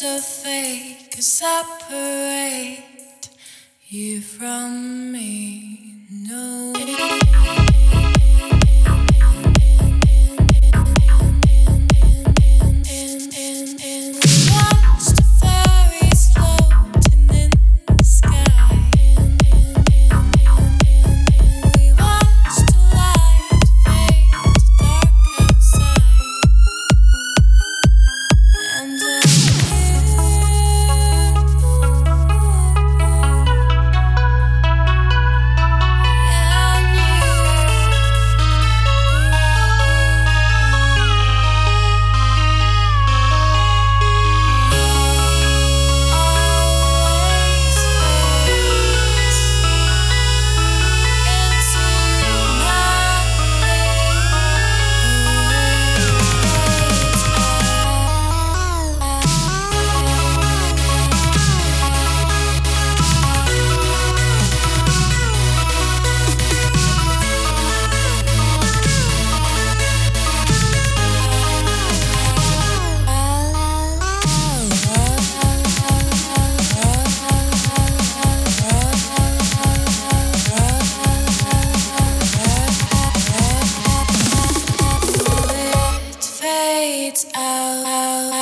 just a fake separate you from out.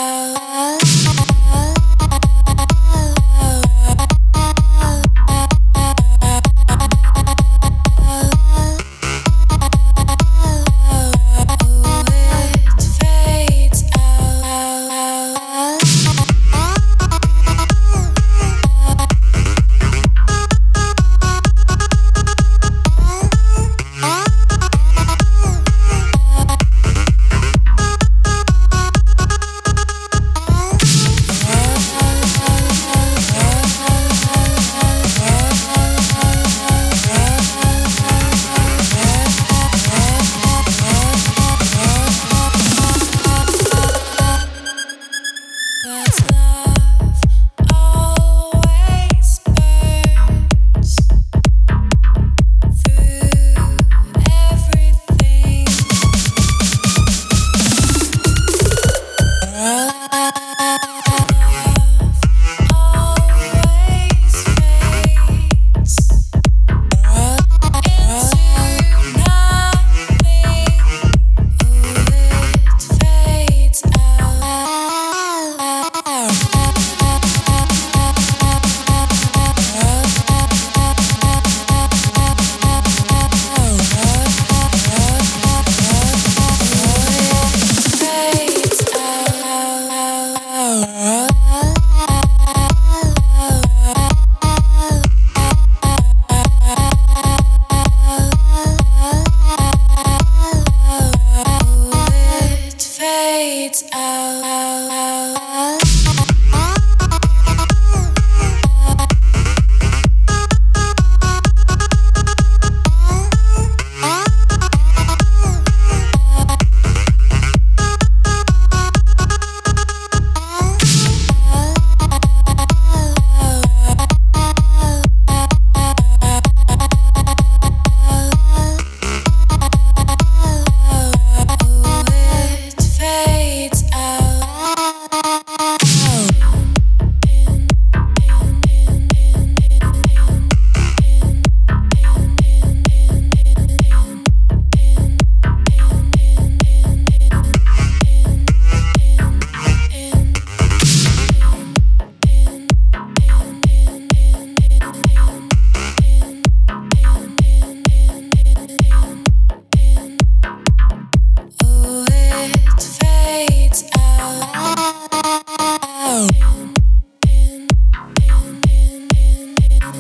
Oh,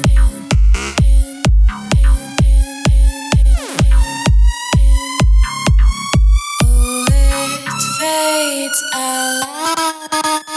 fades out.